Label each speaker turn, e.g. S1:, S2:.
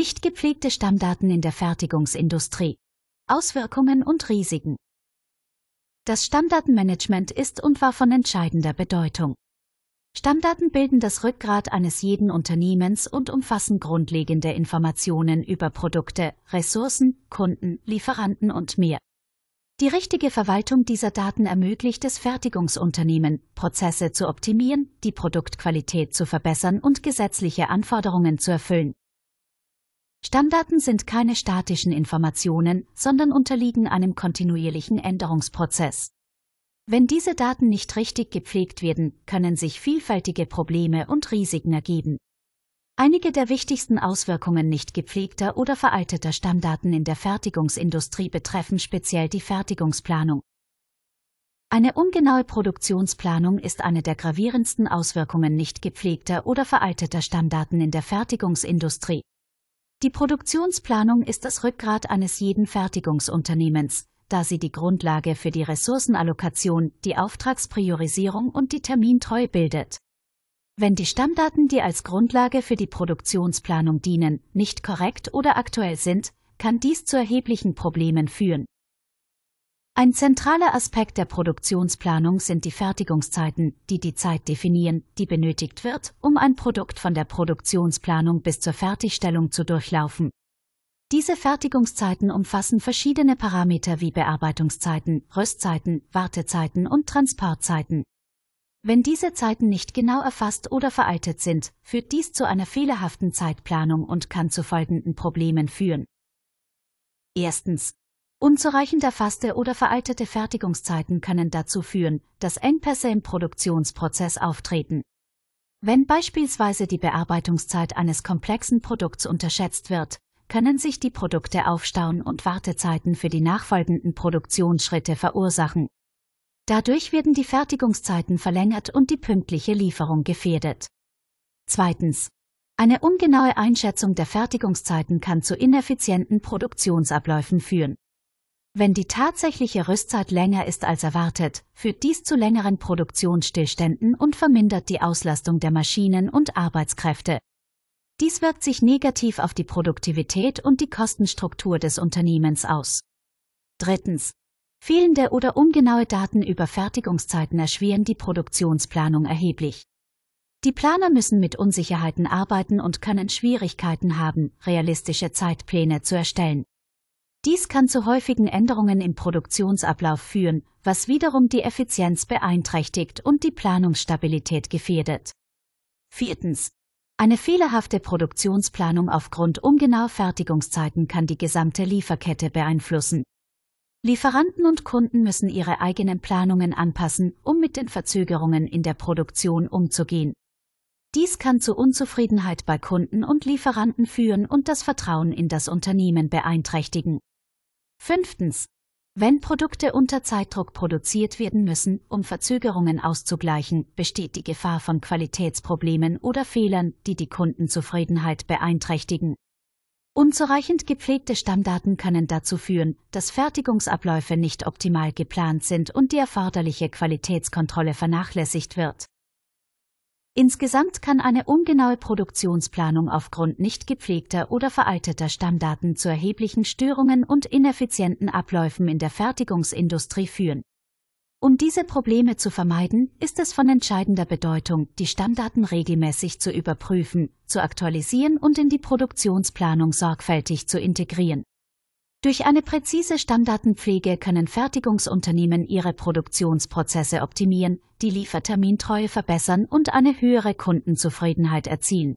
S1: Nicht gepflegte Stammdaten in der Fertigungsindustrie. Auswirkungen und Risiken. Das Stammdatenmanagement ist und war von entscheidender Bedeutung. Stammdaten bilden das Rückgrat eines jeden Unternehmens und umfassen grundlegende Informationen über Produkte, Ressourcen, Kunden, Lieferanten und mehr. Die richtige Verwaltung dieser Daten ermöglicht es Fertigungsunternehmen, Prozesse zu optimieren, die Produktqualität zu verbessern und gesetzliche Anforderungen zu erfüllen. Stammdaten sind keine statischen Informationen, sondern unterliegen einem kontinuierlichen Änderungsprozess. Wenn diese Daten nicht richtig gepflegt werden, können sich vielfältige Probleme und Risiken ergeben. Einige der wichtigsten Auswirkungen nicht gepflegter oder veralteter Stammdaten in der Fertigungsindustrie betreffen speziell die Fertigungsplanung. Eine ungenaue Produktionsplanung ist eine der gravierendsten Auswirkungen nicht gepflegter oder veralteter Stammdaten in der Fertigungsindustrie. Die Produktionsplanung ist das Rückgrat eines jeden Fertigungsunternehmens, da sie die Grundlage für die Ressourcenallokation, die Auftragspriorisierung und die Termintreue bildet. Wenn die Stammdaten, die als Grundlage für die Produktionsplanung dienen, nicht korrekt oder aktuell sind, kann dies zu erheblichen Problemen führen. Ein zentraler Aspekt der Produktionsplanung sind die Fertigungszeiten, die die Zeit definieren, die benötigt wird, um ein Produkt von der Produktionsplanung bis zur Fertigstellung zu durchlaufen. Diese Fertigungszeiten umfassen verschiedene Parameter wie Bearbeitungszeiten, Rüstzeiten, Wartezeiten und Transportzeiten. Wenn diese Zeiten nicht genau erfasst oder veraltet sind, führt dies zu einer fehlerhaften Zeitplanung und kann zu folgenden Problemen führen. Erstens. Unzureichend erfasste oder veraltete Fertigungszeiten können dazu führen, dass Engpässe im Produktionsprozess auftreten. Wenn beispielsweise die Bearbeitungszeit eines komplexen Produkts unterschätzt wird, können sich die Produkte aufstauen und Wartezeiten für die nachfolgenden Produktionsschritte verursachen. Dadurch werden die Fertigungszeiten verlängert und die pünktliche Lieferung gefährdet. Zweitens. Eine ungenaue Einschätzung der Fertigungszeiten kann zu ineffizienten Produktionsabläufen führen. Wenn die tatsächliche Rüstzeit länger ist als erwartet, führt dies zu längeren Produktionsstillständen und vermindert die Auslastung der Maschinen und Arbeitskräfte. Dies wirkt sich negativ auf die Produktivität und die Kostenstruktur des Unternehmens aus. Drittens. Fehlende oder ungenaue Daten über Fertigungszeiten erschweren die Produktionsplanung erheblich. Die Planer müssen mit Unsicherheiten arbeiten und können Schwierigkeiten haben, realistische Zeitpläne zu erstellen. Dies kann zu häufigen Änderungen im Produktionsablauf führen, was wiederum die Effizienz beeinträchtigt und die Planungsstabilität gefährdet. Viertens. Eine fehlerhafte Produktionsplanung aufgrund ungenauer Fertigungszeiten kann die gesamte Lieferkette beeinflussen. Lieferanten und Kunden müssen ihre eigenen Planungen anpassen, um mit den Verzögerungen in der Produktion umzugehen. Dies kann zu Unzufriedenheit bei Kunden und Lieferanten führen und das Vertrauen in das Unternehmen beeinträchtigen. Fünftens. Wenn Produkte unter Zeitdruck produziert werden müssen, um Verzögerungen auszugleichen, besteht die Gefahr von Qualitätsproblemen oder Fehlern, die die Kundenzufriedenheit beeinträchtigen. Unzureichend gepflegte Stammdaten können dazu führen, dass Fertigungsabläufe nicht optimal geplant sind und die erforderliche Qualitätskontrolle vernachlässigt wird. Insgesamt kann eine ungenaue Produktionsplanung aufgrund nicht gepflegter oder veralteter Stammdaten zu erheblichen Störungen und ineffizienten Abläufen in der Fertigungsindustrie führen. Um diese Probleme zu vermeiden, ist es von entscheidender Bedeutung, die Stammdaten regelmäßig zu überprüfen, zu aktualisieren und in die Produktionsplanung sorgfältig zu integrieren. Durch eine präzise Stammdatenpflege können Fertigungsunternehmen ihre Produktionsprozesse optimieren, die Liefertermintreue verbessern und eine höhere Kundenzufriedenheit erzielen